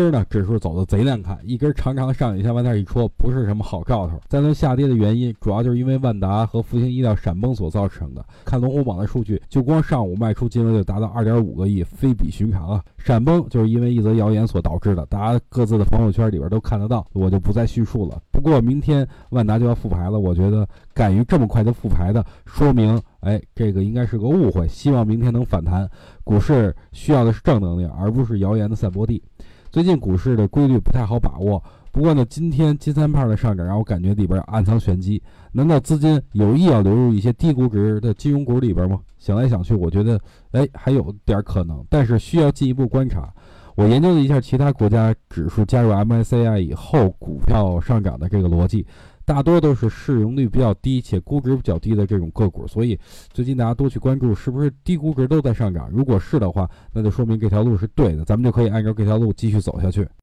今儿呢，指数走的贼难看，一根长长的上影线往那一戳，不是什么好兆头。再论下跌的原因，主要就是因为万达和复星医疗闪崩所造成的。看龙虎榜的数据，就光上午卖出金额就达到二点五个亿，非比寻常啊！闪崩就是因为一则谣言所导致的，大家各自的朋友圈里边都看得到，我就不再叙述了。不过明天万达就要复牌了，我觉得敢于这么快就复牌的，说明哎，这个应该是个误会。希望明天能反弹，股市需要的是正能量，而不是谣言的散播地。最近股市的规律不太好把握，不过呢，今天金三胖的上涨让我感觉里边暗藏玄机。难道资金有意要流入一些低估值的金融股里边吗？想来想去，我觉得，哎，还有点可能，但是需要进一步观察。我研究了一下其他国家指数加入 MSCI 以后股票上涨的这个逻辑。大多都是市盈率比较低且估值比较低的这种个股，所以最近大家多去关注是不是低估值都在上涨。如果是的话，那就说明这条路是对的，咱们就可以按照这条路继续走下去。